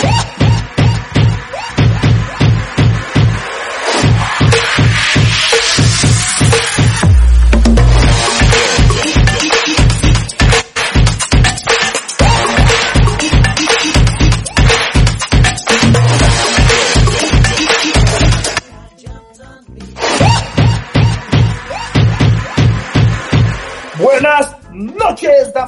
Yeah.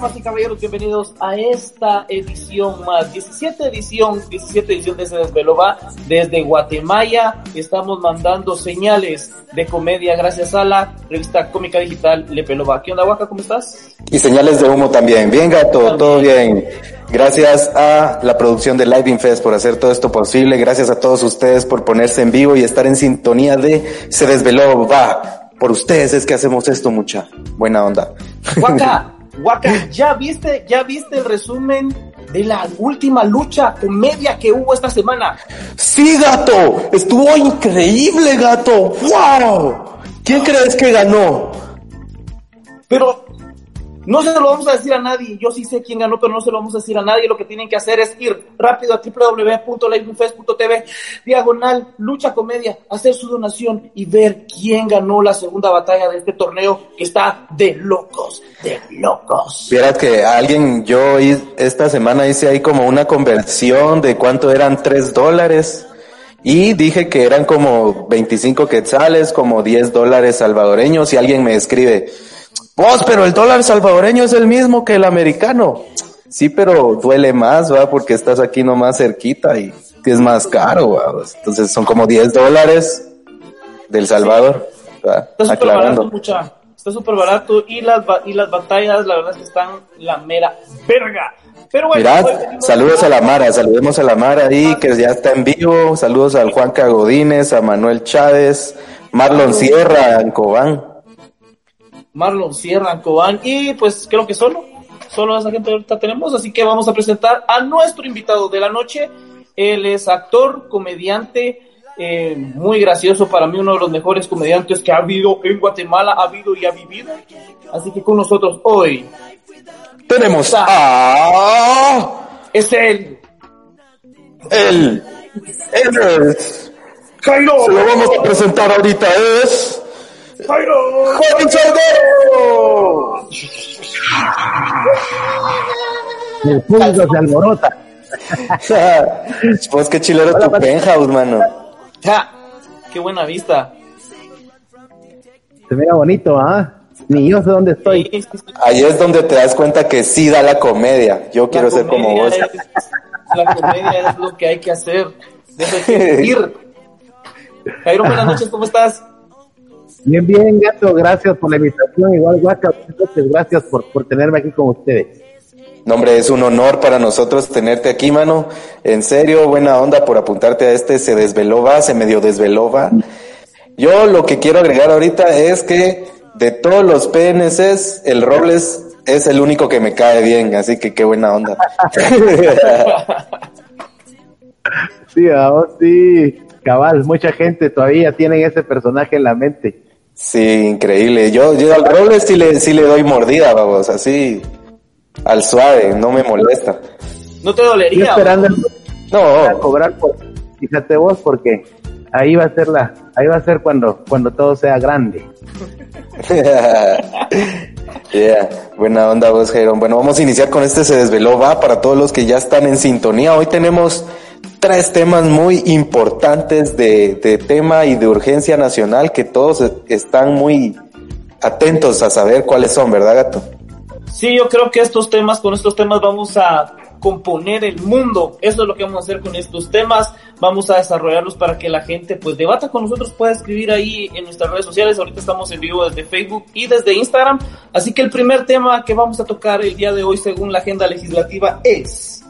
Damas y caballeros, bienvenidos a esta edición más, 17 edición, 17 edición de Se Desveló va desde Guatemala. Estamos mandando señales de comedia gracias a la revista cómica digital Le Pelova. ¿Qué onda, Waka? ¿Cómo estás? Y señales de humo también. Bien, gato, todo bien. Gracias a la producción de Live Infest por hacer todo esto posible. Gracias a todos ustedes por ponerse en vivo y estar en sintonía de Se Desveló va. Por ustedes es que hacemos esto, mucha. Buena onda. Waka, Waka, ¿ya viste, ya viste el resumen de la última lucha comedia que hubo esta semana? Sí, gato, estuvo increíble, gato. ¡Wow! ¿Quién crees que ganó? Pero no se lo vamos a decir a nadie. Yo sí sé quién ganó, pero no se lo vamos a decir a nadie. Lo que tienen que hacer es ir rápido a www.livefest.tv, diagonal, lucha comedia, hacer su donación y ver quién ganó la segunda batalla de este torneo que está de locos, de locos. Vieras que alguien, yo esta semana hice ahí como una conversión de cuánto eran tres dólares. Y dije que eran como 25 quetzales, como 10 dólares salvadoreños, y alguien me escribe, Vos, pero el dólar salvadoreño es el mismo que el americano. Sí, pero duele más, ¿va? Porque estás aquí nomás cerquita y es más caro, ¿va? Entonces son como 10 dólares del Salvador, Está súper barato, mucha. Está súper barato y las, y las batallas, la verdad es que están la mera verga. Pero bueno, Mirad, saludos a la Mara, saludemos a la Mara ahí que ya está en vivo, saludos al Juan Cagodines, a Manuel Chávez, Marlon Sierra, Ancobán. Marlon Sierra, Cobán y pues creo que solo, solo esa gente ahorita tenemos, así que vamos a presentar a nuestro invitado de la noche. Él es actor, comediante, eh, muy gracioso para mí, uno de los mejores comediantes que ha habido en Guatemala, ha habido y ha vivido. Así que con nosotros hoy tenemos a... Es él. Él. Él es... Se lo vamos a presentar ahorita, es... ¡Jairo! ¡Juan Chardero! El público se alborota. pues qué chilero tu penthouse, mano. Ja, qué buena vista. Se mira bonito, ¿ah? Ni yo sé dónde estoy. Ahí es donde te das cuenta que sí da la comedia. Yo quiero ser como vos. la comedia es lo que hay que hacer. Debe que ir. Jairo, buenas noches, ¿cómo estás? Bien, bien, gato, gracias por la invitación. Igual, Guaca, gracias por, por tenerme aquí con ustedes. No, hombre, es un honor para nosotros tenerte aquí, mano. En serio, buena onda por apuntarte a este. Se desveló, va, se medio desveló, va. Yo lo que quiero agregar ahorita es que de todos los PNCs, el Robles es el único que me cae bien, así que qué buena onda. sí, oh, sí, cabal, mucha gente todavía tiene ese personaje en la mente. Sí, increíble. Yo, yo al roble sí le, sí le doy mordida, vamos, así, al suave, no me molesta. ¿No te dolería? esperando no. cobrar por, fíjate vos, porque ahí va a ser la, ahí va a ser cuando, cuando todo sea grande. yeah, buena onda vos, Jairón. Bueno, vamos a iniciar con este Se Desveló, va, para todos los que ya están en sintonía. Hoy tenemos tres temas muy importantes de, de, tema y de urgencia nacional que todos están muy atentos a saber cuáles son, ¿verdad, gato? Sí, yo creo que estos temas, con estos temas vamos a componer el mundo. Eso es lo que vamos a hacer con estos temas. Vamos a desarrollarlos para que la gente pues debata con nosotros, pueda escribir ahí en nuestras redes sociales. Ahorita estamos en vivo desde Facebook y desde Instagram. Así que el primer tema que vamos a tocar el día de hoy según la agenda legislativa es...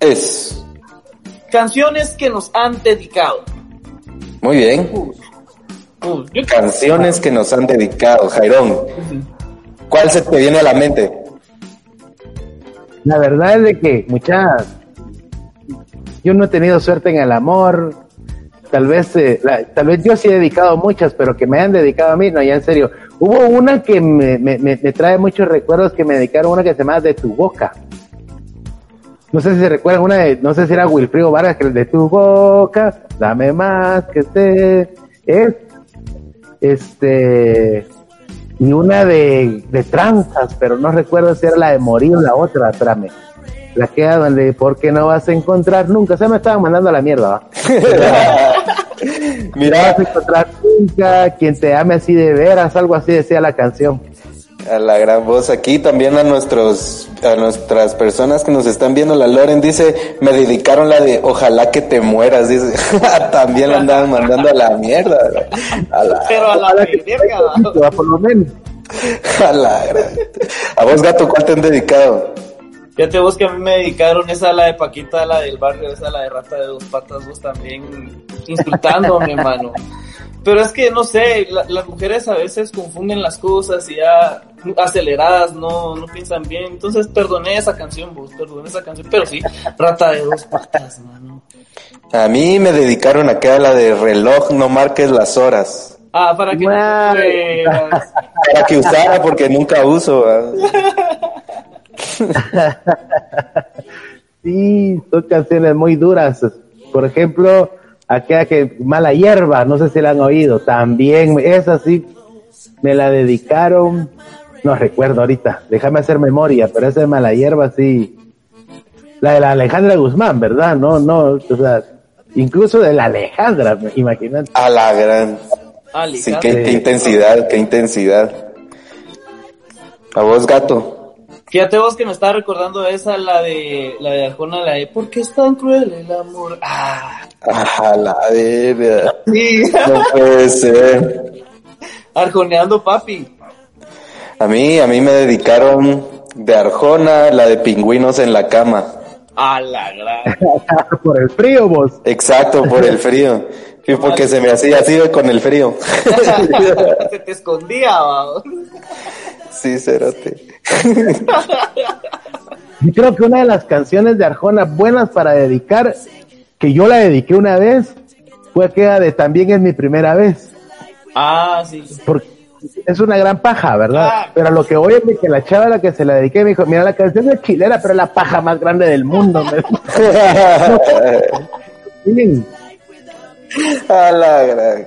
Es Canciones que nos han dedicado. Muy bien. Canciones que nos han dedicado, Jairón. ¿Cuál se te viene a la mente? La verdad es de que muchas, yo no he tenido suerte en el amor. Tal vez, eh, tal vez yo sí he dedicado muchas, pero que me han dedicado a mí, no, ya en serio. Hubo una que me, me, me trae muchos recuerdos que me dedicaron, una que se llama De tu boca. No sé si se recuerdan una de, no sé si era Wilfrido Vargas, que el de tu boca, dame más que esté, es, este, y una de, de tranzas, pero no recuerdo si era la de morir o la otra, espérame. La que era donde, porque no vas a encontrar nunca, se me estaban mandando a la mierda, ¿va? Mira, vas a encontrar nunca quien te ame así de veras, algo así decía la canción. A la gran voz aquí también a nuestros a nuestras personas que nos están viendo. La Loren dice me dedicaron la de ojalá que te mueras dice. También la andaban mandando a la mierda a la, Pero a la verga, Va, por lo menos. a la gran- a vos gato cuál te han dedicado Fíjate vos que a mí me dedicaron esa la de Paquita, la del barrio, esa la de rata de dos patas, vos también insultándome, hermano. Pero es que no sé, la- las mujeres a veces confunden las cosas y ya aceleradas, no, no piensan bien. Entonces perdoné esa canción, vos, perdoné esa canción. Pero sí, rata de dos patas, mano. a mí me dedicaron acá a la de reloj no marques las horas Ah, para que no para que usara porque nunca uso. Sí, son canciones muy duras. Por ejemplo, aquella que Mala Hierba, no sé si la han oído, también, esa sí, me la dedicaron, no recuerdo ahorita, déjame hacer memoria, pero esa de Mala Hierba sí, la de la Alejandra Guzmán, ¿verdad? No, no, o sea, incluso de la Alejandra, imagínate. a la gran sí qué, qué intensidad qué intensidad a vos gato Fíjate vos que me estaba recordando esa, la de, la de Arjona, la de, ¿por qué es tan cruel el amor? Ah, a la verga sí. no puede ser Arjoneando papi. A mí, a mí me dedicaron de Arjona, la de pingüinos en la cama. A la gran. Por el frío, vos. Exacto, por el frío. Sí, porque se me hacía así de con el frío. Se te escondía, va. Sí, cerote. Y creo que una de las canciones de Arjona buenas para dedicar, que yo la dediqué una vez, fue aquella de También es mi primera vez. Ah, sí. Porque es una gran paja, ¿verdad? Ah. Pero lo que voy es de que la chava a la que se la dediqué me dijo, mira, la canción es chilera, pero es la paja más grande del mundo. me dijo. Sí. A la gran.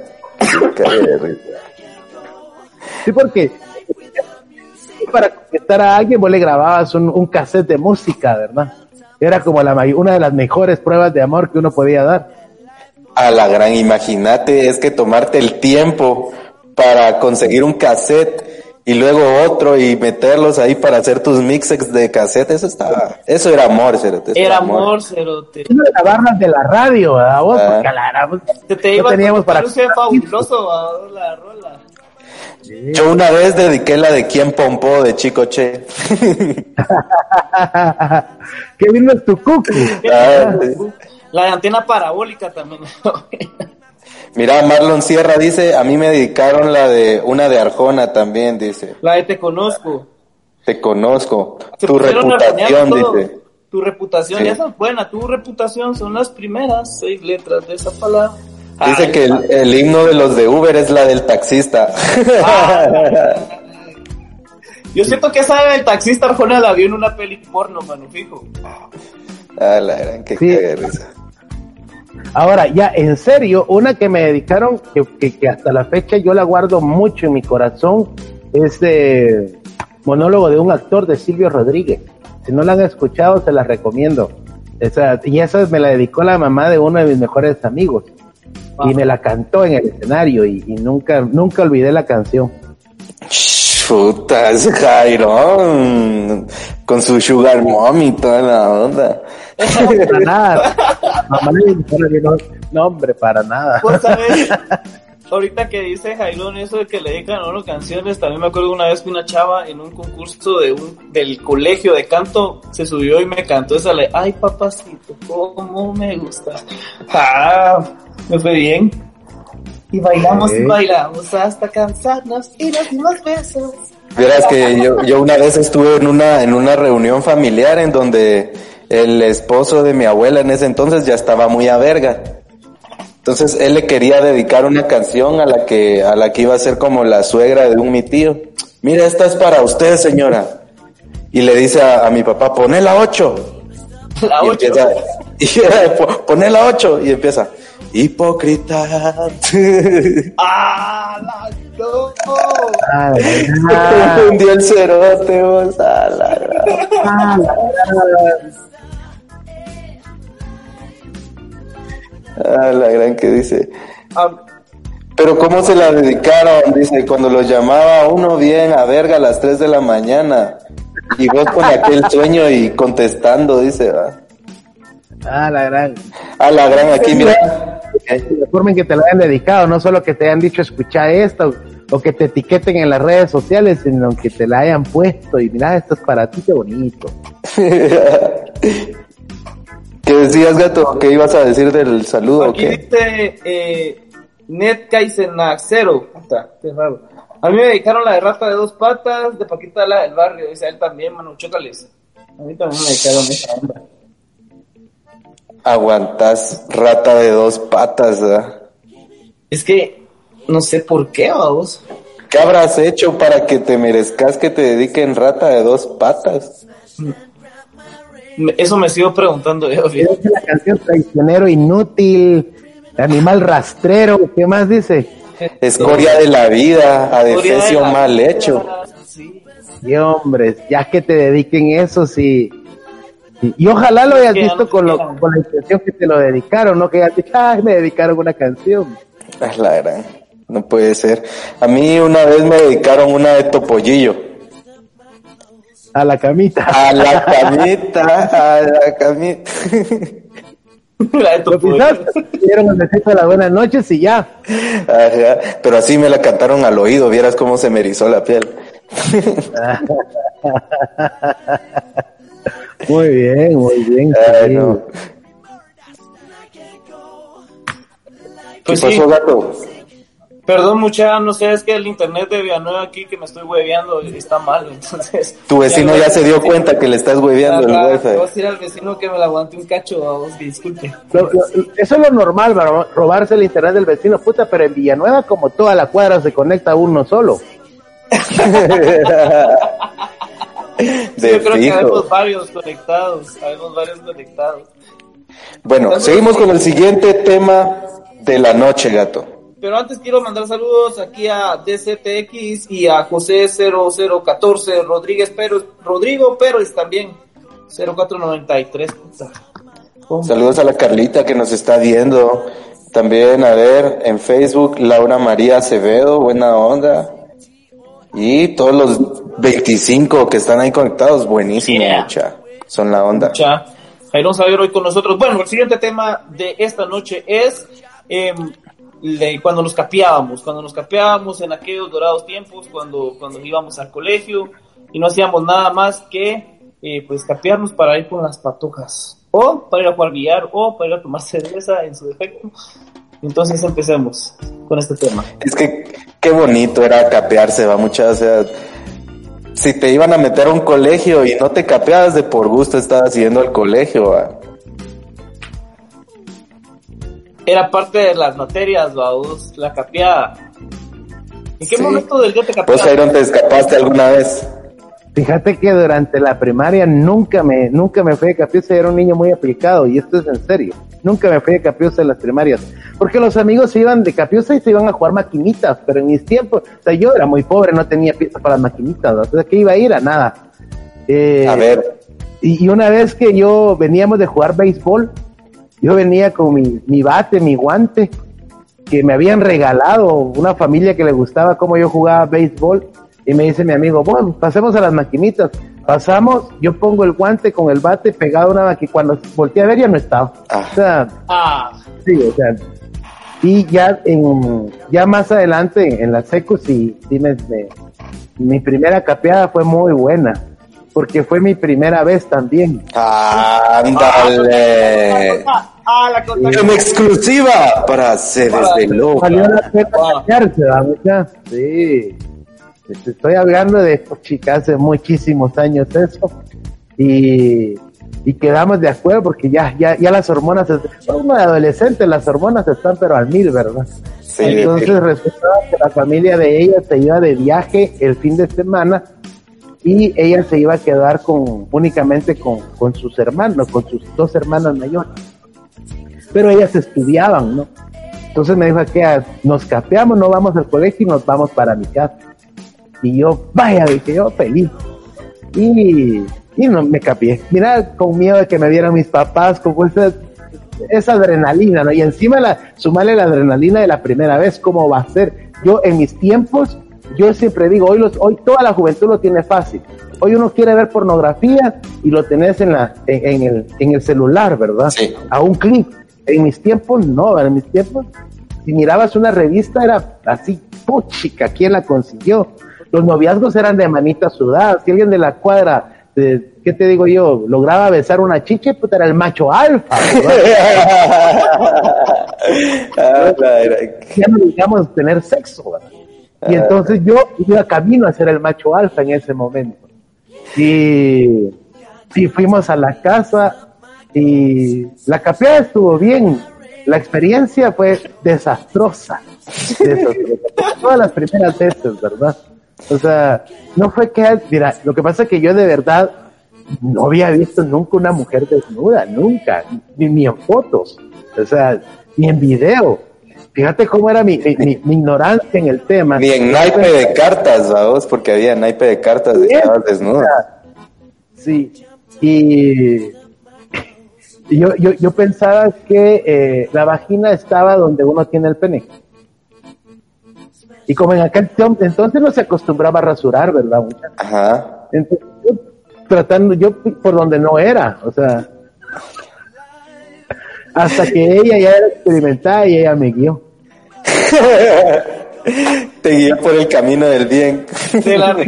Qué de risa. Sí, porque para conquistar a alguien vos le grababas un, un cassette de música, ¿verdad? Era como la, una de las mejores pruebas de amor que uno podía dar. A la gran, imagínate, es que tomarte el tiempo para conseguir un cassette y luego otro y meterlos ahí para hacer tus mixes de cassette, eso estaba, eso era amor, cerote, eso Era amor, cerote. Una de grabarlas de la radio, ¿verdad? Vos, Ah. porque a la- la- Te, te no iba teníamos para... fabuloso, va, la rola. Yo una vez dediqué la de quién pompó de Chico Che. que vino tu cucu. Ah, sí. La de antena parabólica también. Mira, Marlon Sierra dice, a mí me dedicaron la de una de Arjona también, dice. La de te conozco. Te conozco. Se tu reputación, dice. Tu reputación, Sí. esa es buena. Tu reputación son las primeras seis letras de esa palabra. Dice Ay, que el, el himno de los de Uber es la del taxista. Ah. Yo siento que esa del taxista Arjona la vi en una peli porno, mano, fijo. Ah, la gran, que Sí. cague de risa. Ahora, ya, en serio, una que me dedicaron, que, que, que hasta la fecha yo la guardo mucho en mi corazón, es eh, monólogo de un actor de Silvio Rodríguez. Si no la han escuchado, se la recomiendo. Esa, y esa me la dedicó la mamá de uno de mis mejores amigos. Y me la cantó en el escenario y, y nunca, nunca olvidé la canción. Chuta, ese Jairo. Con su sugar mom y toda la onda. Para nada. Mamá no, hombre, para nada. Pues, ¿sabes? Ahorita que dice Jailón eso de que le dedican a uno canciones, también me acuerdo una vez que una chava en un concurso de un, del colegio de canto se subió y me cantó esa le, ay papacito, cómo me gusta. Ah, me fue bien. Y bailamos y bailamos hasta cansarnos y nos dimos besos. Verás que yo, yo una vez estuve en una, en una reunión familiar en donde el esposo de mi abuela en ese entonces ya estaba muy a verga. Entonces él le quería dedicar una canción a la que, a la que iba a ser como la suegra de un mi tío. Mira, esta es para usted, señora. Y le dice a, a mi papá, poné la ocho. La y 8. empieza, y, po- pone la 8 y empieza, hipócrita. ¡Ah, la no! Ah, el cerote, vos, a la gran. ah, la gran que dice. Ah, Pero cómo se la dedicaron, dice, cuando los llamaba uno bien a verga a las 3 de la mañana. Y vos con aquel sueño y contestando, dice, va. ah, la gran. A la gran aquí, mira. La forma en que te lo hayan dedicado, no solo que te hayan dicho escucha esto o que te etiqueten en las redes sociales, sino que te la hayan puesto y mira, esto es para ti, qué bonito. ¿Qué decías, gato? ¿Qué ibas a decir del saludo o Aquí qué? dice eh, Net Kaisenaxero. Puta, qué raro. A mí me dedicaron la de rata de dos patas, de Paquita la del barrio. Dice a él también, mano, chócales. A mí también me dedicaron esa onda. Aguantas rata de dos patas, ¿verdad? Es que no sé por qué, vamos. ¿Qué habrás hecho para que te merezcas que te dediquen rata de dos patas? Me- Eso me sigo preguntando yo. la canción traicionero inútil, animal rastrero, ¿qué más dice? Escoria de la vida, adefesio de la mal hecho. sí. Y hombres, ya que te dediquen eso, sí. Y, y ojalá lo hayas Que visto no con, lo- con la intención que te lo dedicaron, no que hayas dicho, ay, me dedicaron una canción. Es la gran. No puede ser. A mí una vez me dedicaron una de topollillo. A la camita. A la camita, a la camita. La de Lo dieron de las buenas noches y ya. Ajá. Pero así me la cantaron al oído, vieras cómo se me erizó la piel. Muy bien, muy bien. Ay, sí. no. ¿Qué Pues sí, pasó, gato? Perdón mucha, no sé, es que el internet de Villanueva aquí que me estoy hueveando está mal, entonces... Tu vecino ya se dio cuenta que le estás hueveando el wifi. voy a decir al vecino que me la aguante un cacho, vamos, disculpe. Lo- lo- eso es lo normal, robarse el internet del vecino, puta, pero en Villanueva como toda la cuadra se conecta uno solo. Sí, yo creo que habemos varios conectados, habemos varios conectados. Bueno, seguimos con el siguiente tema de la noche, gato. Pero antes quiero mandar saludos aquí a DCTX y a José 0014 Rodríguez Pérez, Rodrigo Pérez también, 0493. puta. Hombre. Saludos a la Carlita que nos está viendo. También, a ver, en Facebook, Laura María Acevedo, buena onda. Y todos los 25 que están ahí conectados, buenísimo, Yeah. mucha. Son la onda. Mucha. Jairo Saber hoy con nosotros. Bueno, el siguiente tema de esta noche es em, le- cuando nos capeábamos, cuando nos capeábamos en aquellos dorados tiempos, cuando, cuando íbamos al colegio y no hacíamos nada más que eh, pues capearnos para ir con las patojas, o para ir a jugar billar, o para ir a tomar cerveza en su defecto. Entonces empecemos con este tema. Es que qué bonito era capearse, va mucha, o sea, si te iban a meter a un colegio y no te capeabas de por gusto, estabas yendo al colegio, va. Era parte de las materias, vamos, la capeada. ¿En qué Sí. momento del día te ¿Vos, capeabas? Iron, te escapaste alguna vez? Fíjate que durante la primaria nunca me, nunca me fui de capiusa, era un niño muy aplicado, y esto es en serio. Nunca me fui de capiusa en las primarias. Porque los amigos se iban de capiusa y se iban a jugar maquinitas, pero en mis tiempos, o sea, yo era muy pobre, no tenía pieza para las maquinitas, ¿no? o sea, que iba a ir a nada. Eh, A ver, y, y una vez que yo veníamos de jugar béisbol, yo venía con mi, mi bate, mi guante, que me habían regalado una familia que le gustaba cómo yo jugaba béisbol. Y me dice mi amigo, bueno, pasemos a las maquinitas. Pasamos, yo pongo el guante con el bate pegado a una maquinita. Cuando volteé a ver ya no estaba. Ah. O sea, Ah, sí, o sea. Y ya en, ya más adelante en la secu sí, sí me, me- mi primera capeada fue muy buena. Porque fue mi primera vez también. ándale. ah, la cosa En exclusiva para se desde Valió la pena Wow. capearse, ¿verdad? Sí. Te estoy hablando de pues, chicas hace muchísimos años eso. Y, y quedamos de acuerdo porque ya, ya, ya las hormonas, para uno de adolescente, las hormonas están pero al mil, ¿verdad? Sí, Entonces resultaba que la familia de ella se iba de viaje el fin de semana y ella se iba a quedar con únicamente con, con sus hermanos, con sus dos hermanas mayores. Pero ellas estudiaban, ¿no? Entonces me dijo que ah, nos capeamos, no vamos al colegio y nos vamos para mi casa. Y yo, vaya, dije yo, feliz. Y, y no me capié. Mira, con miedo de que me vieran mis papás, con esa, esa adrenalina, ¿no? Y encima la, sumarle la adrenalina de la primera vez, ¿cómo va a ser? Yo en mis tiempos, yo siempre digo, hoy, los, hoy toda la juventud lo tiene fácil. Hoy uno quiere ver pornografía y lo tenés en, la, en, el, en el celular, ¿verdad? Sí. A un clic. En mis tiempos, no, en mis tiempos, si mirabas una revista era así, puchica, ¿quién la consiguió? Los noviazgos eran de manitas sudadas. Si alguien de la cuadra, de, ¿qué te digo yo? Lograba besar una chiche, pues era el macho alfa. Ah, ya no digamos tener sexo. ¿verdad? Y entonces yo iba camino a ser el macho alfa en ese momento. Y, y fuimos a la casa y la capeada estuvo bien. La experiencia fue desastrosa. desastrosa. Todas las primeras veces, ¿verdad? O sea, no fue que, mira, lo que pasa es que yo de verdad no había visto nunca una mujer desnuda, nunca, ni, ni en fotos, o sea, ni en video. Fíjate cómo era mi, mi, mi ignorancia en el tema. Ni en naipe de cartas, vamos, porque había naipe de cartas de estabas desnuda. Sí, y, yo, yo, yo pensaba que eh, la vagina estaba donde uno tiene el pene. Y como en aquel entonces no se acostumbraba a rasurar, ¿verdad? muchacho? Ajá. Entonces, yo tratando, yo por donde no era, o sea, hasta que ella ya era experimentada y ella me guió. Te guió por el camino del bien. Se la.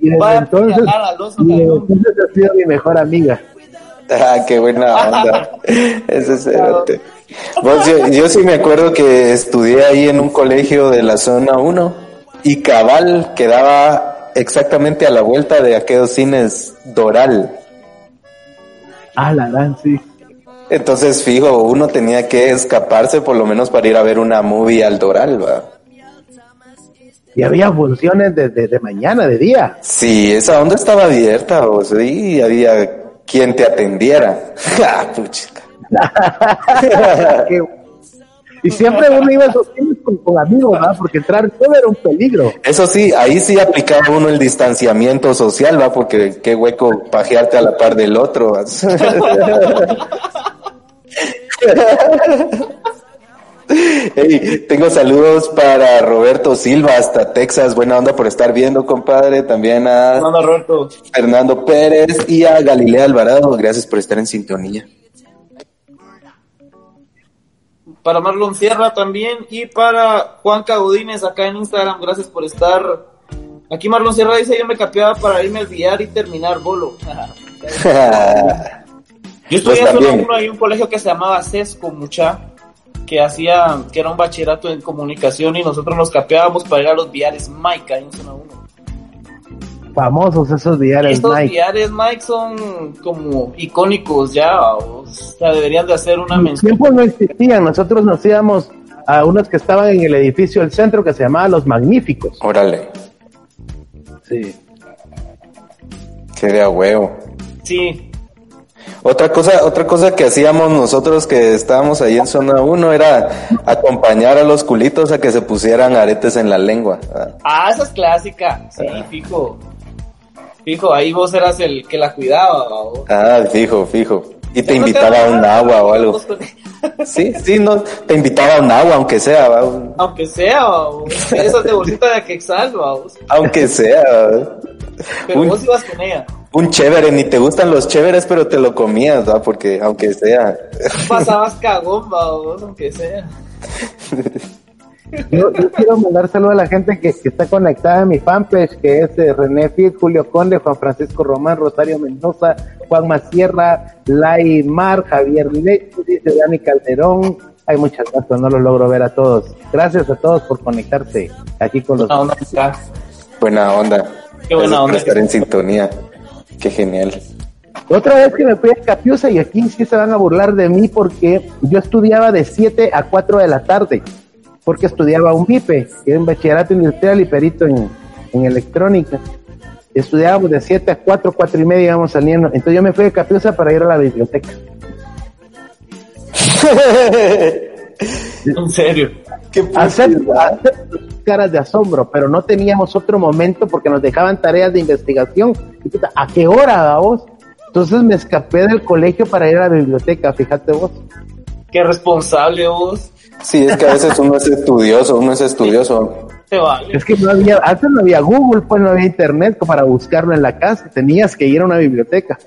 Y desde Vaya entonces, y desde entonces ha sido mi mejor amiga. Ah, qué buena onda. Ese cerote. Vos, yo, yo sí me acuerdo que estudié ahí en un colegio de la zona 1 y cabal quedaba exactamente a la vuelta de aquellos cines Doral. Ah, la gran, sí. Entonces, fijo, uno tenía que escaparse por lo menos para ir a ver una movie al Doral, va. Y había funciones desde de mañana, de día. Sí, esa onda estaba abierta, o sea, y había quien te atendiera. Ah, puchica. Qué- y siempre uno iba a esos con, con amigos, ¿verdad? Porque entrar todo era un peligro. Eso sí, ahí sí aplicaba uno el distanciamiento social, va, porque qué hueco pajearte a la par del otro. Hey, tengo saludos para Roberto Silva hasta Texas, buena onda por estar viendo, compadre. También a Roberto. Fernando Pérez y a Galilea Alvarado, gracias por estar en sintonía. Para Marlon Sierra también y para Juan Caudines acá en Instagram, gracias por estar. Aquí Marlon Sierra dice yo me capeaba para irme al billar y terminar bolo. Yo estudié Pues en zona también. uno, hay un colegio que se llamaba Sesco, mucha, que hacía, que era un bachillerato en comunicación y nosotros nos capeábamos para ir a los billares Mike ahí en zona 1. Famosos esos diarios, Estos Mike. billares Mike son como icónicos ya, o sea, deberían de hacer una En mención. tiempos no existían. Nosotros nos íbamos a unos que estaban en el edificio del centro que se llamaba Los Magníficos. Órale, Sí. qué de a huevo. Sí, Otra cosa, otra cosa que hacíamos nosotros que estábamos ahí en zona 1 era acompañar a los culitos a que se pusieran aretes en la lengua. Ah, Ah, esa es clásica. Sí, fijo. Fijo, ahí vos eras el que la cuidaba. ¿o? Ah, fijo, fijo. Y te invitaba a un agua o algo. Sí, sí, no, te invitaba a un agua, aunque sea, va, un- Aunque sea, esas de bolsita de Quexal, aunque sea. va. pero Un- vos ibas con ella. Un chévere, ni te gustan los chéveres, pero te lo comías, ¿va? Porque aunque sea. Pasabas cagón, ¿o? aunque sea. Yo, yo quiero mandar saludos a la gente que, que está conectada a mi fanpage, que es eh, René Fiel, Julio Conde, Juan Francisco Román, Rosario Mendoza, Juan Macierra, Lai Mar, Javier Leche, dice Dani Calderón. Hay muchas gracias, no los logro ver a todos. Gracias a todos por conectarse aquí con los... Buena onda. Buena onda. Qué buena por onda. estar en sintonía. Qué genial. Otra vez que me fui a Capiusa y aquí sí se van a burlar de mí porque yo estudiaba de 7 a 4 de la tarde, porque estudiaba un BIPE, que es un bachillerato industrial y perito en, en electrónica. estudiábamos de 7 a 4, 4 y media íbamos saliendo. Entonces yo me fui de Capiusa para ir a la biblioteca. en serio. Hacer, hacer caras de asombro, pero no teníamos otro momento porque nos dejaban tareas de investigación. ¿A qué hora, vos? Entonces me escapé del colegio para ir a la biblioteca, fíjate vos. Qué responsable vos. Sí, es que a veces uno es estudioso, uno es estudioso. Te vale. Es que no había, antes no había Google, pues no había internet para buscarlo en la casa, tenías que ir a una biblioteca.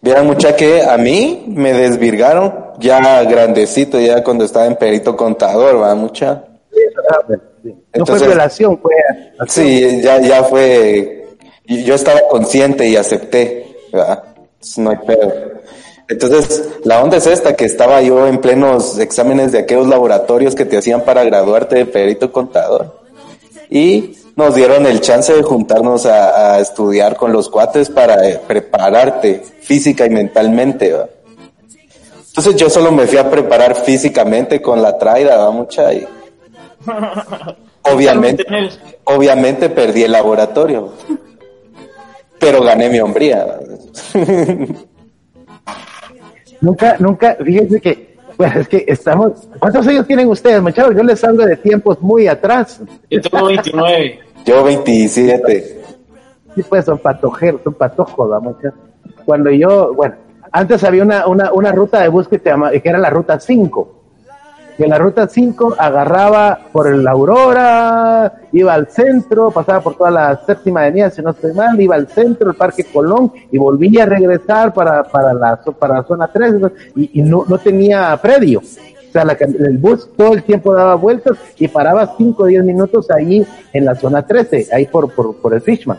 Vieran mucha que a mí me desvirgaron ya grandecito, ya cuando estaba en perito contador, va mucha. No Entonces- fue violación, fue. Sí, ya, ya fue, yo estaba consciente y acepté, ¿verdad? No hay pedo. Entonces, la onda es esta, que estaba yo en plenos exámenes de aquellos laboratorios que te hacían para graduarte de perito contador. Y nos dieron el chance de juntarnos a, a estudiar con los cuates para eh, prepararte física y mentalmente, ¿va? Entonces yo solo me fui a preparar físicamente con la traida, ¿va? Mucha y obviamente, obviamente perdí el laboratorio, pero gané mi hombría. Nunca, nunca, fíjense que, bueno, es que estamos, ¿cuántos años tienen ustedes, muchachos? Yo les salgo de tiempos muy atrás. Yo tengo 29. Yo 27. Sí, pues son patojeros, son patojos, la muchachos. Cuando yo, bueno, antes había una, una, una ruta de bus que, se llama, que era la ruta 5. Y en la ruta 5 agarraba por el Aurora, iba al centro, pasaba por toda la séptima avenida, si no estoy mal, iba al centro, el Parque Colón, y volvía a regresar para, para, la, para la zona 3, y, y no, no tenía predio. Sea, la el bus todo el tiempo daba vueltas y paraba 5 o 10 minutos ahí en la zona 13, ahí por, por, por el Fishman.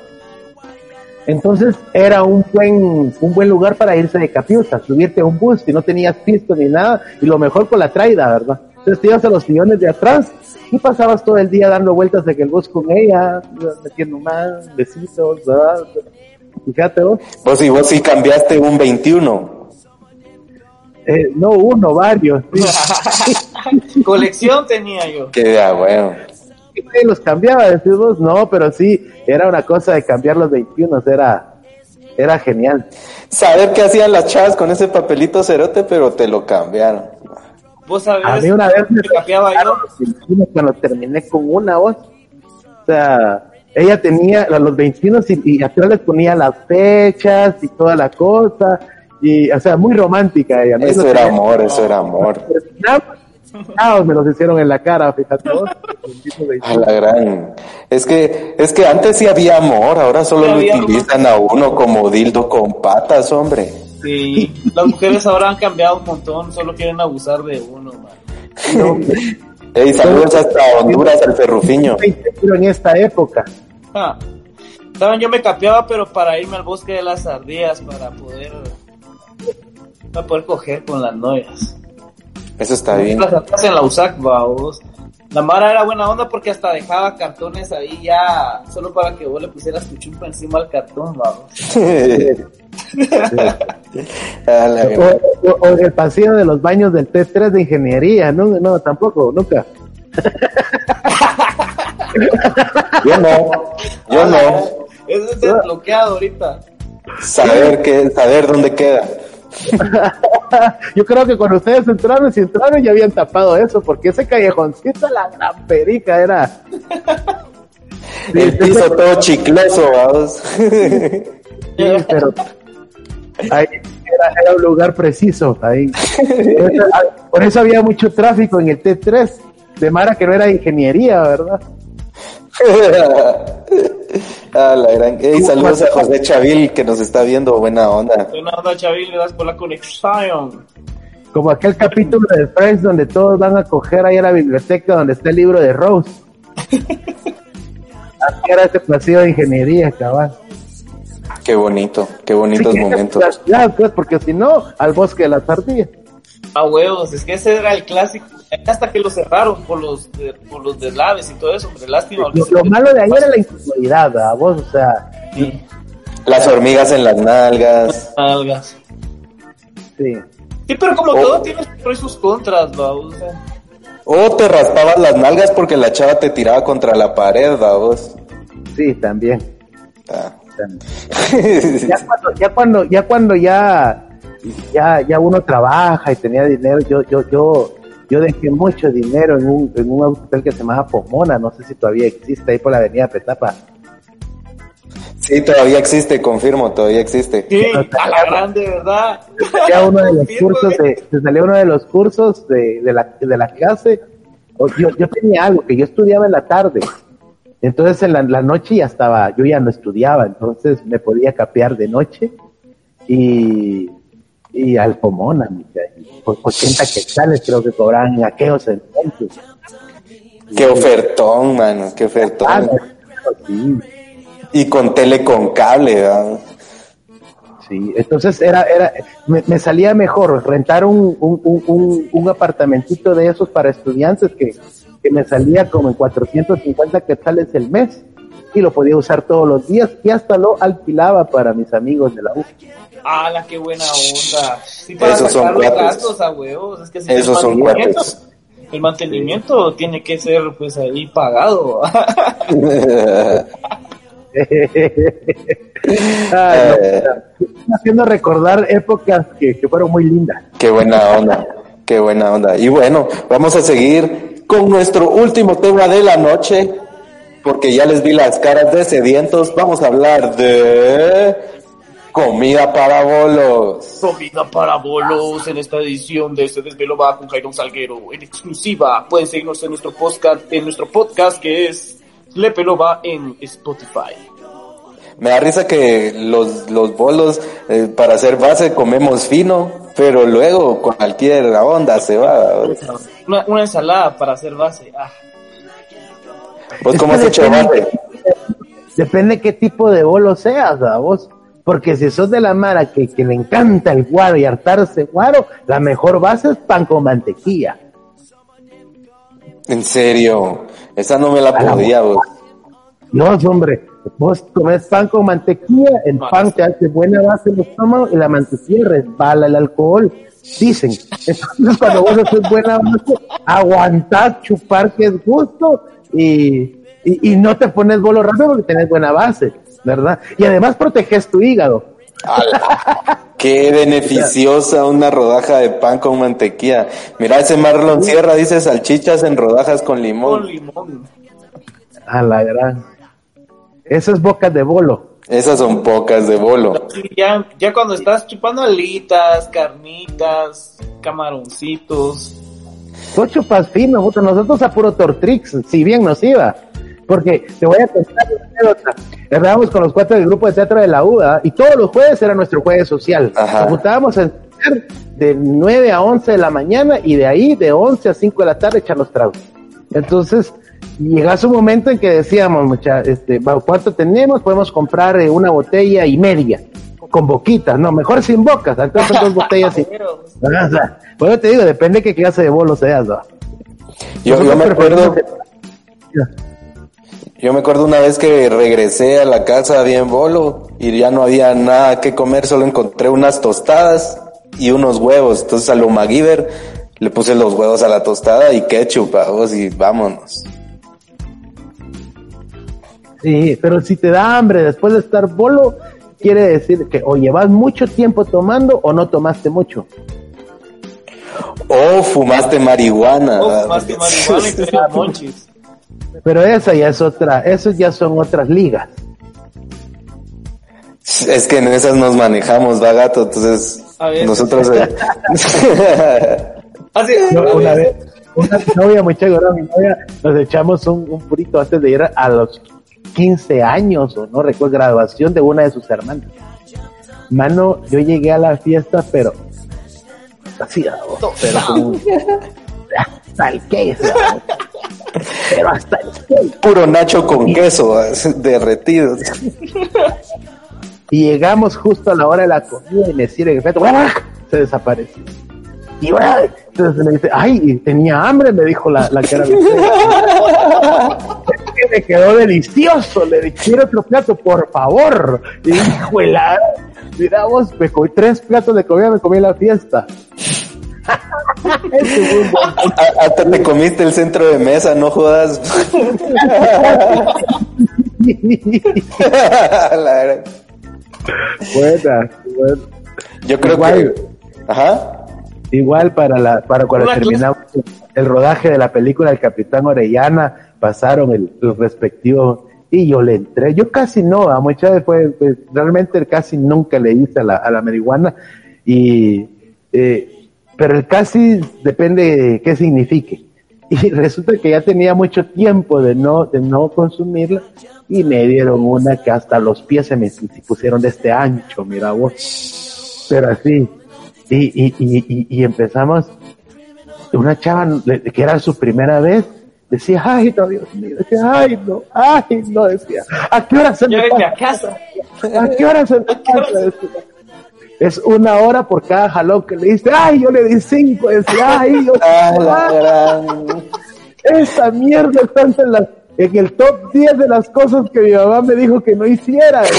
Entonces era un buen, un buen lugar para irse de Capiusa, subirte a un bus si no tenías pisto ni nada, y lo mejor con la traida, ¿verdad? Entonces te ibas a los sillones de atrás y pasabas todo el día dando vueltas de que el bus con ella, metiendo más, besitos, ¿verdad? Fíjate vos, Vos y vos sí cambiaste un 21. Eh, no uno, varios, sí. Colección tenía yo. Que de bueno. Los cambiaba, decís vos, no, pero sí, era una cosa de cambiar los 21, era, era genial. Saber qué hacían las chavas con ese papelito cerote, pero te lo cambiaron. Vos sabés. A mí una vez me que capeaba yo. sacaron los 21 cuando terminé con una voz. O sea, ella tenía a los 21 y, y atrás les ponía las fechas y toda la cosa. Y, o sea, muy romántica ella. ¿no? Eso Eso era amor, eso era amor. Ah, me los hicieron en la cara, fíjate A 21. la gran. Es que, es que antes sí había amor, ahora solo lo utilizan a uno como dildo con patas, hombre. Sí, las mujeres ahora han cambiado un montón, solo quieren abusar de uno, man. Ey, saludos hasta Honduras, al ferrufiño. Pero en esta época. Ah. Saben, yo me capeaba, pero para irme al bosque de las ardillas, para poder, para poder coger con las novias. Eso está bien. Las atrás en la USAC, vamos. La Mara era buena onda porque hasta dejaba cartones ahí ya, solo para que vos le pusieras tu chumpa encima al cartón, vamos. A. O, o- o en el pasillo de los baños del T3 de ingeniería. No, no, tampoco, nunca. Yo no, yo no. Eso es desbloqueado ahorita. Saber que, saber dónde queda. Yo creo que cuando ustedes entraron, si entraron ya habían tapado eso, porque ese callejoncito, la gran perica era. El piso todo chicloso, vamos. Sí, pero ahí era, era un lugar preciso. Ahí. Por eso, había mucho tráfico en el T3, de Mara que no era ingeniería, ¿verdad? A la gran. Saludos a José Chavil que nos está viendo, buena onda. Buena onda, Chavil, gracias por la conexión. Como aquel capítulo de Friends donde todos van a coger ahí a la biblioteca donde está el libro de Rose. Así era ese pasillo de ingeniería, cabal. Qué bonito, qué bonitos Sí, momentos. Ya, pues, porque si no, al bosque de las ardillas. A huevos, es que ese era el clásico. Hasta que lo cerraron por los, de, por los deslaves y todo eso, hombre, lástima. Lo, lo malo de ahí era la incomodidad, ¿verdad? vos, o sea, Sí, Las hormigas en las nalgas. algas. sí. Sí, pero como Oh. todo tiene sus pros y sus contras, ¿va? O sea, O te raspabas las nalgas porque la chava te tiraba contra la pared, vamos. Sí, también. ya cuando, ya cuando, ya cuando ya, ya, ya uno trabaja y tenía dinero, yo, yo, yo, yo dejé mucho dinero en un, en un hotel que se llama Pomona, no sé si todavía existe ahí por la avenida Petapa. Sí, todavía existe, confirmo, todavía existe. Sí, a la grande, ¿verdad? Salía uno de los cursos de, se salió uno de los cursos de, de la, de la clase. Yo, yo tenía algo que yo estudiaba en la tarde. Entonces en la, la noche ya estaba, yo ya no estudiaba, entonces me podía capear de noche y, y al Pomona, por 80 quetzales creo que cobraban aquellos entonces. Qué ofertón, mano, qué ofertón. Ah, sí. Y con tele con cable, ¿verdad? Sí, entonces era, era, me, me salía mejor rentar un, un, un, un, un apartamentito de esos para estudiantes que, que me salía como en 450 quetzales el mes y lo podía usar todos los días y hasta lo alquilaba para mis amigos de la U. ¡Hala, qué buena onda! Sí, para Esos son los cuates. gastos a huevos. Es que si Esos el son mantenimiento- cuates. El mantenimiento tiene que ser, pues, ahí pagado. Ay, no, Eh. me haciendo recordar épocas que, que fueron muy lindas. Qué buena onda, qué buena onda. Y bueno, vamos a seguir con nuestro último tema de la noche, porque ya les vi las caras de sedientos. Vamos a hablar de comida para bolos. Comida para bolos en esta edición de este desvelo va con Jairo Salguero en exclusiva. Pueden seguirnos en nuestro podcast, en nuestro podcast que es Le Pelo va en Spotify. Me da risa que los, los bolos eh, para hacer base comemos fino, pero luego cualquier onda se va. Una, una ensalada para hacer base. Ah, ¿Vos Es cómo que has hecho depende-? Depende qué tipo de bolo seas, a vos. Porque si sos de la mara que, que le encanta el guaro y hartarse guaro, la mejor base es pan con mantequilla. En serio, esa no me la A la podía, vos. No, hombre, vos comes pan con mantequilla, el pan te hace buena base en el estómago y la mantequilla resbala el alcohol. Dicen. Entonces, cuando vos haces buena base, aguantás chupar que es gusto y, y, y no te pones bolo rápido porque tenés buena base, ¿verdad? Y además proteges tu hígado. ¡Ala! Qué beneficiosa una rodaja de pan con mantequilla. Mira, ese Marlon Sierra dice salchichas en rodajas con con limón. limón. A la gran. Eso es bocas de bolo. Esas son pocas de bolo. Sí, ya, ya cuando estás chupando alitas, carnitas, camaroncitos. Tú chupas fino, nosotros a puro Tortrix, si bien nos iba. Porque te voy a contar una anécdota. Estábamos con los cuatro del grupo de teatro de la UDA y todos los jueves era nuestro jueves social. Ajá. Nos juntábamos a de 9 a 11 de la mañana y de ahí de 11 a 5 de la tarde echar los tragos. Entonces, llegaba un momento en que decíamos, mucha, este, ¿cuánto tenemos? Podemos comprar eh, una botella y media con boquitas, no, mejor sin bocas, entonces dos botellas y Pero, o sea, por eso te digo, depende qué clase de bolo seas, ¿no? Yo, yo me acuerdo, yo me acuerdo una vez que regresé a la casa bien bolo y ya no había nada que comer, solo encontré unas tostadas y unos huevos. Entonces a lo MacGyver le puse los huevos a la tostada y ketchup, vos, y vámonos. Sí, pero si te da hambre después de estar bolo, quiere decir que o llevas mucho tiempo tomando o no tomaste mucho. O fumaste marihuana. ¿verdad? más que marihuana y te da monchis. Pero esa ya es otra, esos ya son otras ligas. Es que en esas nos manejamos, va gato, entonces A ver. nosotros... eh, Así, a una ver, vez, una novia, mucha gorda, mi novia, nos echamos un, un purito antes de ir a los 15 años, o no recuerdo, graduación de una de sus hermanas. Mano, yo llegué a la fiesta, pero así, pero como hasta el queso, ah, pero hasta el puro nacho con queso derretido. Y llegamos justo a la hora de la comida y me sirve el plato, se desapareció. Y ¡guau! entonces me dice, ay, tenía hambre, me dijo la, la cara. Es que me quedó delicioso, le dije, quiero otro plato, por favor. Y dijo, mira vos, me comí tres platos de comida, me comí en la fiesta. Hasta te comiste el centro de mesa, no jodas. La verdad. Buena, buena. Yo creo Igual. que. Ajá. Igual para la para cuando terminamos el rodaje de la película El Capitán Orellana, pasaron el, el respectivo y yo le entré. Yo casi no, a muchas veces fue, pues, realmente casi nunca le hice a la, a la marihuana y eh, pero el casi depende de qué signifique. Y resulta que ya tenía mucho tiempo de no de no consumirla y me dieron una que hasta los pies se me se pusieron de este ancho, mira vos. Pero así, y, y, y, y, empezamos, una chava que era su primera vez, decía, ay, no, Dios mío, decía, ay, no, ay, no, decía, ¿a qué hora se me a pasa? casa. ¿A qué hora se me pasa? Decía. Es una hora por cada jalón que le diste, ay, yo le di cinco, decía, ay, yo, Ah, esa mierda está en, la- en el top 10 de las cosas que mi mamá me dijo que no hiciera.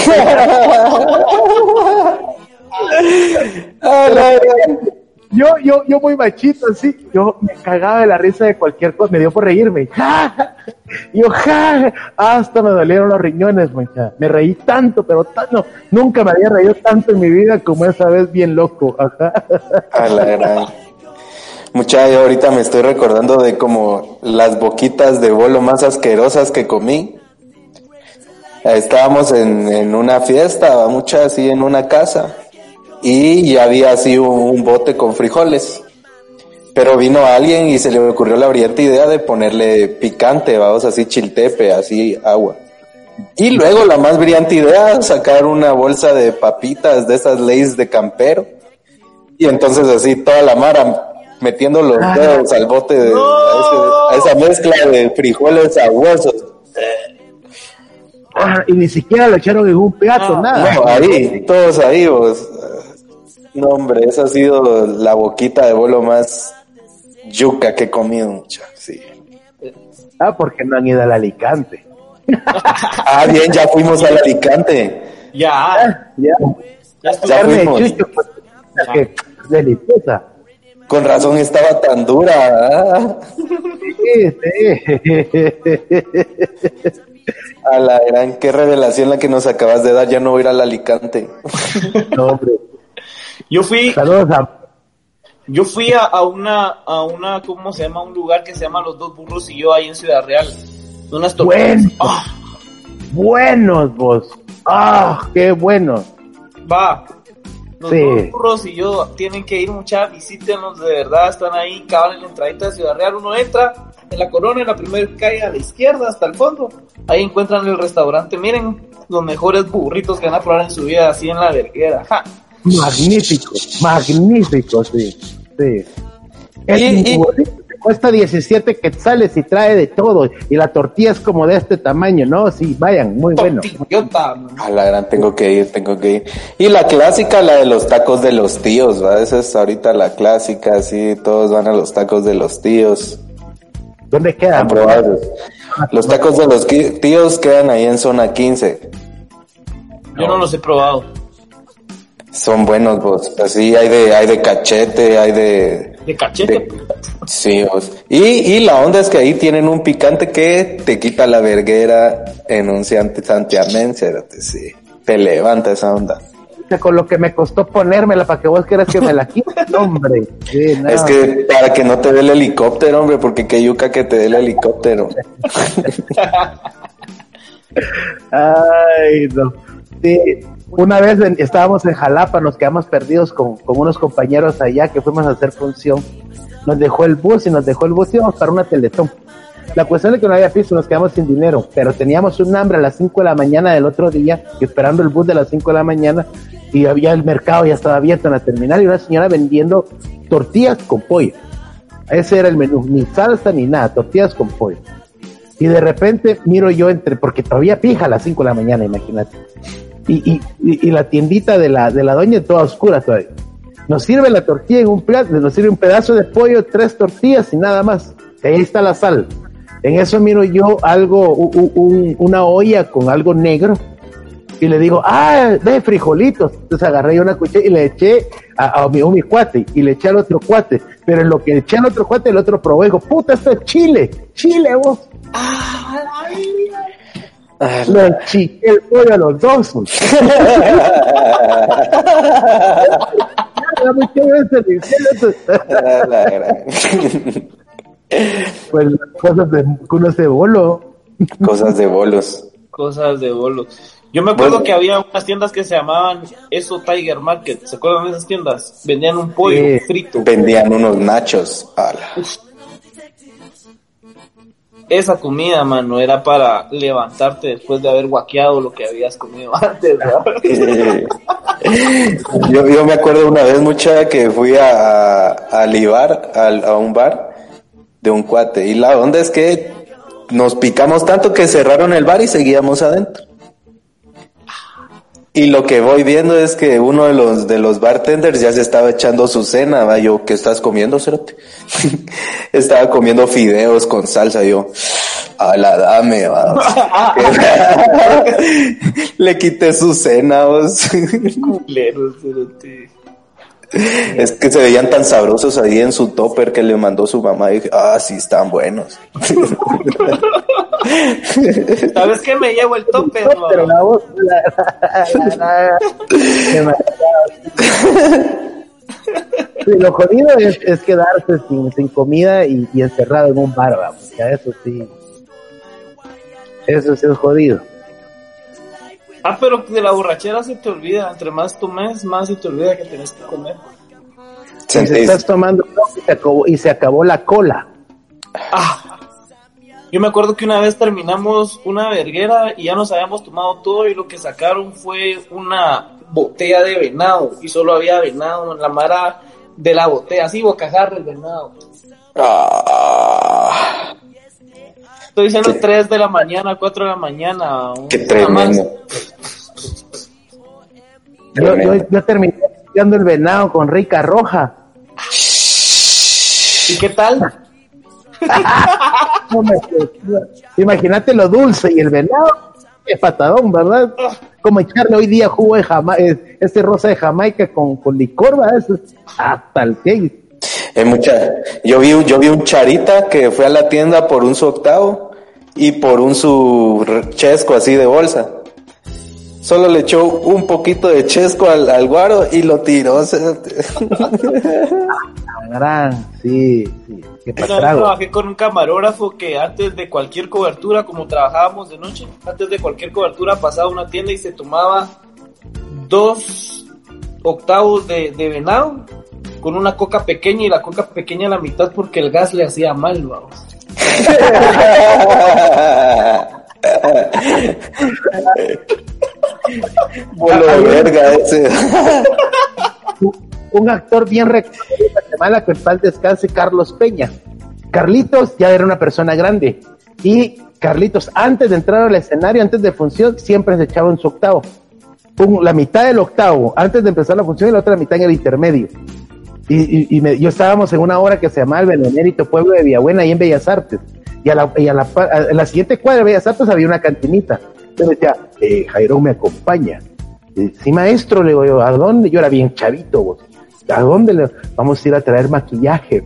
Yo, yo, yo muy machito, así, yo me cagaba de la risa de cualquier cosa, me dio por reírme. ¡Ja! Yo, ja, hasta me dolieron los riñones, mucha. Me reí tanto, pero tanto, nunca me había reído tanto en mi vida como esa vez bien loco. Ajá. A la gran. Mucha, yo ahorita me estoy recordando de como las boquitas de bolo más asquerosas que comí. Estábamos en, en una fiesta, mucha así en una casa, y ya había así un, un bote con frijoles. Pero vino alguien y se le ocurrió la brillante idea de ponerle picante, vamos, así chiltepe, así agua. Y luego la más brillante idea, sacar una bolsa de papitas de esas leyes de campero. Y entonces así toda la mara metiendo los dedos al bote de No. a, ese- a esa mezcla de frijoles aguosos. Ah, y ni siquiera lo echaron en un plato, No, nada. No, ahí, todos ahí, vos. No, hombre, esa ha sido la boquita de bolo más yuca que he comido, mucha. Sí. Ah, porque no han ido al Alicante. Ah, bien, ya fuimos al Alicante. Ya, Ya, ya. Ya de fuimos. chucho, pues, que deliciosa. Con razón estaba tan dura. ¿ah? Sí, sí. A la gran, qué revelación la que nos acabas de dar. Ya no voy a ir al Alicante. No, hombre. Yo fui, Saludos a yo fui a, a una, a una, ¿cómo se llama? Un lugar que se llama Los Dos Burros y yo ahí en Ciudad Real. Unas tortillas. Bueno. Ah, buenos vos. Ah, qué bueno. va. Los Sí. dos burros y yo tienen que ir mucha, visítenos, de verdad, están ahí, cabal en la entradita de Ciudad Real, uno entra en la corona, en la primera calle a la izquierda hasta el fondo, ahí encuentran el restaurante, miren los mejores burritos que van a probar en su vida, así en la verguera, ja. Magnífico, magnífico, sí. sí. El Y- y- cuesta 17 quetzales y trae de todo. Y la tortilla es como de este tamaño, ¿no? Sí, vayan, muy bueno. A la gran, tengo que ir, tengo que ir. Y la clásica, la de los tacos de los tíos, ¿va? Esa es ahorita la clásica, sí, todos van a los tacos de los tíos. ¿Dónde queda? a probarlos. Los tacos de los tíos quedan ahí en zona 15. Yo no los he probado. Son buenos, vos. Así hay de, hay de cachete, hay de... De cachete. de- sí, vos. Y, y la onda es que ahí tienen un picante que te quita la verguera en un santi- santiamén, sí. Te levanta esa onda. Con lo que me costó ponérmela para que vos quieras que me la quites, hombre. Sí, no. Es que para que no te dé el helicóptero, hombre, porque qué yuca que te dé el helicóptero. Ay, no. Sí, una vez en- estábamos en Jalapa, nos quedamos perdidos con, unos compañeros allá que fuimos a hacer función. Nos dejó el bus y nos dejó el bus y íbamos para una teletón. La cuestión es que no había piso, nos quedamos sin dinero, pero teníamos un hambre a las 5 de la mañana del otro día, esperando el bus de las 5 de la mañana, y había el mercado, ya estaba abierto en la terminal, y una señora vendiendo tortillas con pollo. Ese era el menú, ni salsa ni nada, tortillas con pollo. Y de repente miro yo entre, porque todavía pija a las 5 de la mañana, imagínate. Y, y, y, la tiendita de la, de la doña toda oscura todavía. Nos sirve la tortilla en un plato, nos sirve un pedazo de pollo, tres tortillas y nada más. Ahí está la sal. En eso miro yo algo, u- u- un- una olla con algo negro. Y le digo, ah, ve frijolitos. Entonces agarré yo una cuchara y le eché a, a mi, a mi cuate y le eché al otro cuate. Pero en lo que eché al otro cuate, el otro probó y dijo, puta, esto es chile, chile vos. Le chiqué el pollo a los dos. pues cosas de cosas de bolo. Cosas de bolos. Cosas de bolos. Yo me acuerdo que había unas tiendas que se llamaban eso Tiger Market. ¿Se acuerdan de esas tiendas? Vendían un pollo frito. Vendían unos nachos. Esa comida, mano, era para levantarte después de haber guaqueado lo que habías comido antes. yo, yo me acuerdo una vez mucha que fui a, a, libar a, un bar de un cuate. Y la onda es que nos picamos tanto que cerraron el bar y seguíamos adentro. Y lo que voy viendo es que uno de los de los bartenders ya se estaba echando su cena, ¿va? yo, ¿qué estás comiendo, Cerote? estaba comiendo fideos con salsa, yo, a la dame, va. Le quité su cena, vos. Es que se veían tan sabrosos ahí en su topper que le mandó su mamá y dije, ah, sí, están buenos. ¿Sabes qué me llevo el topper? Pero la voz, lo jodido es, es quedarse sin, sin comida y, y, encerrado en un bar, vamos. Ya eso sí. Eso sí es jodido. Ah, pero de la borrachera se te olvida. Entre más tomes, más se te olvida que tienes que comer. Si estás tomando y se, acabó, y se acabó la cola. Ah, yo me acuerdo que una vez terminamos una verguera y ya nos habíamos tomado todo y lo que sacaron fue una botella de venado y solo había venado en la mara de la botella, así bocajarra el venado. Ah. Estoy diciendo 3 de la mañana, 4 de la mañana. Qué tremendo. Yo, yo, terminé estudiando el venado con rica roja. ¿Y qué tal? Imagínate lo dulce y el venado. Es patadón, ¿verdad? Como echarle hoy día jugo de Jamaica, este rosa de Jamaica con, con licor, ¿verdad? hasta el que. Hay mucha, yo vi, yo vi un charita que fue a la tienda por un su octavo y por un su chesco así de bolsa. Solo le echó un poquito de chesco al, al guaro y lo tiró. Gran, sí, sí. Yo trabajé con un camarógrafo que antes de cualquier cobertura, como trabajábamos de noche, antes de cualquier cobertura pasaba a una tienda y se tomaba dos octavos de, de venado con una coca pequeña y la coca pequeña a la mitad porque el gas le hacía mal, vamos. Verga ese. Un actor bien reconocido de Guatemala que el descanse, Carlos Peña. Carlitos ya era una persona grande y Carlitos antes de entrar al escenario, antes de función, siempre se echaba en su octavo. la mitad del octavo, antes de empezar la función y la otra mitad en el intermedio. Y, y, yo estábamos en una obra que se llamaba El Benemérito Pueblo de Villabuena, ahí en Bellas Artes. Y a la, y a la, a la siguiente cuadra de Bellas Artes había una cantinita. Yo decía, eh, Jairo me acompaña. sí, maestro, le digo yo, ¿a dónde? Yo era bien chavito, vos. ¿A dónde le vamos a ir a traer maquillaje?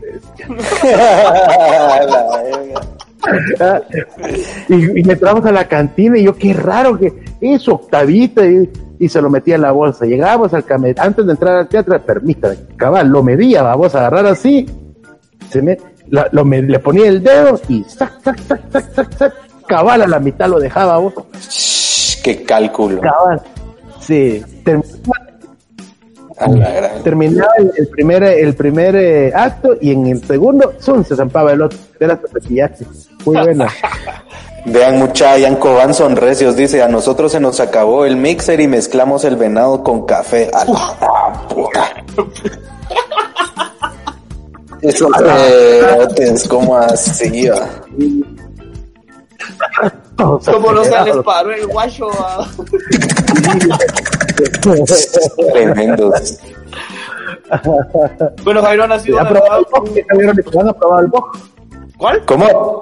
y, y entramos a la cantina y yo, qué raro que eso, octavita, y, y se lo metía en la bolsa. Llegábamos al camer, antes de entrar al teatro, permítame, cabal, lo medía, vamos a agarrar así, se me, lo me, le ponía el dedo y sac, sac, sac, sac, sac, sac, cabal a la mitad lo dejaba vos. Qué cálculo. Cabal. Sí. Terminaba, el, primer, el primer eh, acto y en el segundo, ¡zum! se zampaba el otro. Era. Muy buena. Vean mucha, Yanko Van son recios, dice, a nosotros se nos acabó el mixer y mezclamos el venado con café. A la puta. Eso es como así, va. Como no se les paró el guacho. Tremendo. bueno, Jairo ha sido. ¿Han probado el boj? ¿Cuál? ¿Cómo?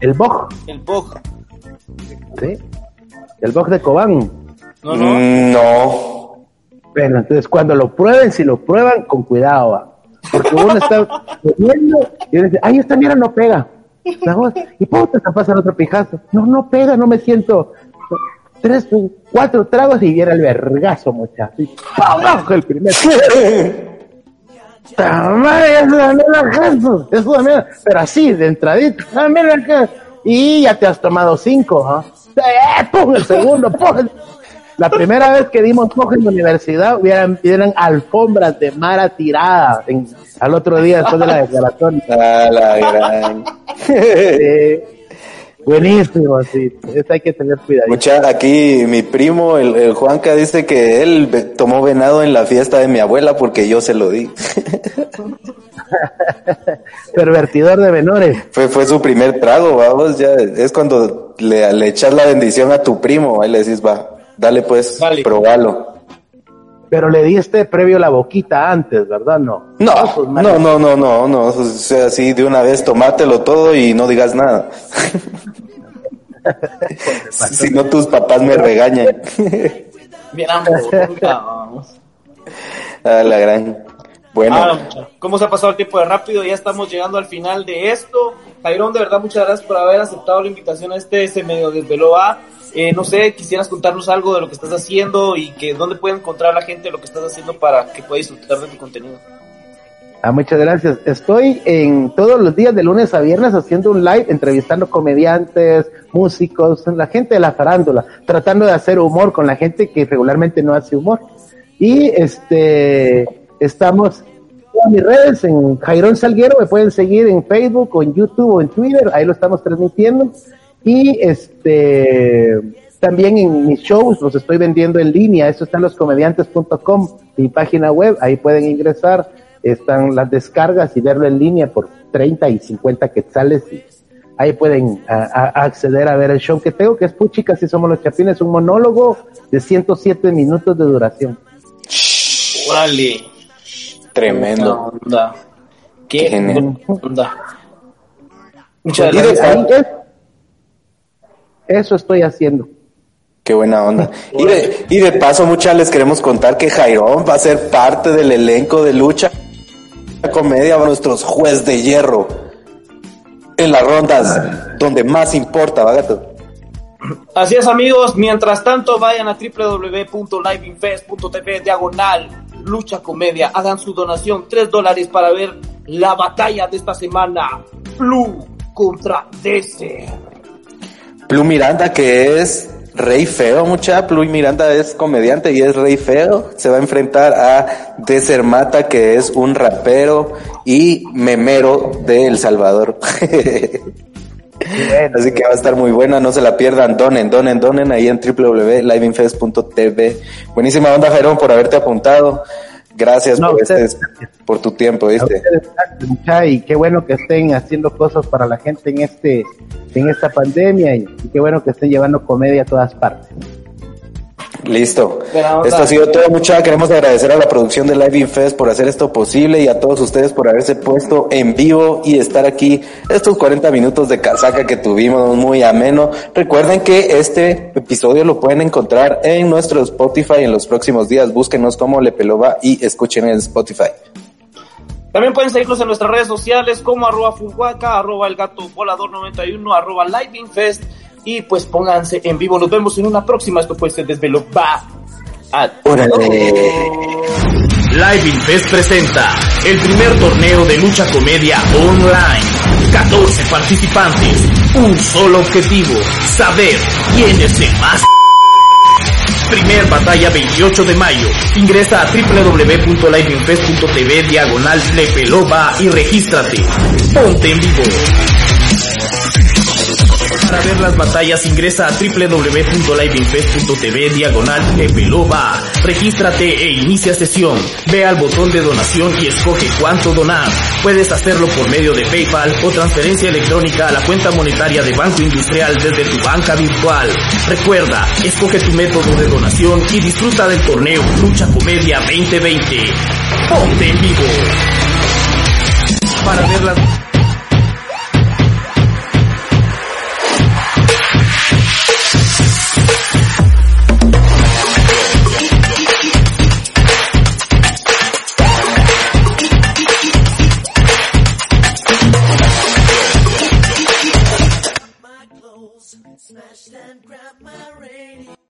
El boj. El boj. Sí. El boj de Cobán. No, no. Mm, no. Bueno, entonces cuando lo prueben, si lo prueban, con cuidado, va. Porque uno está comiendo y dice, ay, esta mierda no pega. Y puta, te pasa el otro pijazo. No, no pega, no me siento. Tres, cuatro tragos y viera el vergazo, muchacho. ¡Abajo el primer! Madre, es una mierda, es una mierda, pero así, de entradito, ah, mira y ya te has tomado cinco, ¿ah? ¿eh? ¡Pum! El segundo, ¡pum! La primera vez que dimos coge en la universidad, hubieran, hubieran alfombras de mara tirada al otro día después de la declaración. A la gran. buenísimo, sí. Eso hay que tener cuidado. Mucha, aquí mi primo, el, el, Juanca, dice que él tomó venado en la fiesta de mi abuela porque yo se lo di. Pervertidor de menores. Fue, fue su primer trago, vamos, ya es cuando le, le echas la bendición a tu primo, ahí le decís, va, Dale pues, probalo. Pero le diste previo la boquita antes, ¿verdad? No. No, pues, no, no, no, no, no, o sea, así de una vez tomátelo todo y no digas nada. si no tus papás me regañan. Bien, vamos. A la gran. Bueno. Ah, ¿Cómo se ha pasado el tiempo de rápido? Ya estamos llegando al final de esto. Jairón, de verdad, muchas gracias por haber aceptado la invitación a este Se Medio Desveló A. Eh, no sé, quisieras contarnos algo de lo que estás haciendo y que dónde puede encontrar la gente lo que estás haciendo para que pueda disfrutar de tu contenido. Ah, muchas gracias. Estoy en todos los días de lunes a viernes haciendo un live, entrevistando comediantes, músicos, la gente de la farándula, tratando de hacer humor con la gente que regularmente no hace humor. Y este, estamos en mis redes, en Jairón Salguero, me pueden seguir en Facebook o en YouTube o en Twitter, ahí lo estamos transmitiendo. Y este también en mis shows los estoy vendiendo en línea, eso está en loscomediantes.com, mi página web, ahí pueden ingresar, están las descargas y verlo en línea por 30 y 50 quetzales y ahí pueden acceder a ver el show que tengo, que es Puchicas y somos los chapines, un monólogo de 107 minutos de duración. Vale. Tremendo. Qué, Qué onda. Muchas gracias. Eso estoy haciendo. Qué buena onda. Y de, y de paso, muchas les queremos contar que Jairón va a ser parte del elenco de lucha comedia a nuestros juez de hierro en las rondas donde más importa, ¿vagato? Así es, amigos. Mientras tanto, vayan a www.liveinfest.tv diagonal lucha comedia. Hagan su donación, tres dólares para ver la batalla de esta semana. Blue contra DC. Plu Miranda, que es Rey Feo, mucha. Plu Miranda es comediante y es Rey Feo. Se va a enfrentar a Desermata, que es un rapero y memero de El Salvador. Así que va a estar muy buena, no se la pierdan. Donen, donen, donen ahí en www.liveinfest.tv. Buenísima onda, Jairón, por haberte apuntado. Gracias por, este, por tu tiempo, ¿viste? y qué bueno que estén haciendo cosas para la gente en este en esta pandemia y, qué bueno que estén llevando comedia a todas partes. Listo. Esto ha sido todo, mucha. Queremos agradecer a la producción de Live Fest por hacer esto posible y a todos ustedes por haberse puesto en vivo y estar aquí estos 40 minutos de casaca que tuvimos muy ameno. Recuerden que este episodio lo pueden encontrar en nuestro Spotify en los próximos días. Búsquenos como Le Peloba y escuchen en Spotify. También pueden seguirnos en nuestras redes sociales como arroba fulhuaca, arroba el gato volador 91, arroba Fest y pues pónganse en vivo. Nos vemos en una próxima. Esto puede ser Desvelo. Va. Live Fest presenta el primer torneo de lucha comedia online. 14 participantes, un solo objetivo, saber quién es el más Primer batalla 28 de mayo. Ingresa a www.liveinfest.tv diagonal Lepeloba y regístrate. Ponte en vivo. Para ver las batallas ingresa a www.liveinfest.tv diagonal Pepeloba. Regístrate e inicia sesión. Ve al botón de donación y escoge cuánto donar. Puedes hacerlo por medio de PayPal o transferencia electrónica a la cuenta monetaria de Banco Industrial desde tu banca virtual. Recuerda, escoge tu método de donación y disfruta del torneo Lucha Comedia 2020. Ponte en vivo. Para ver las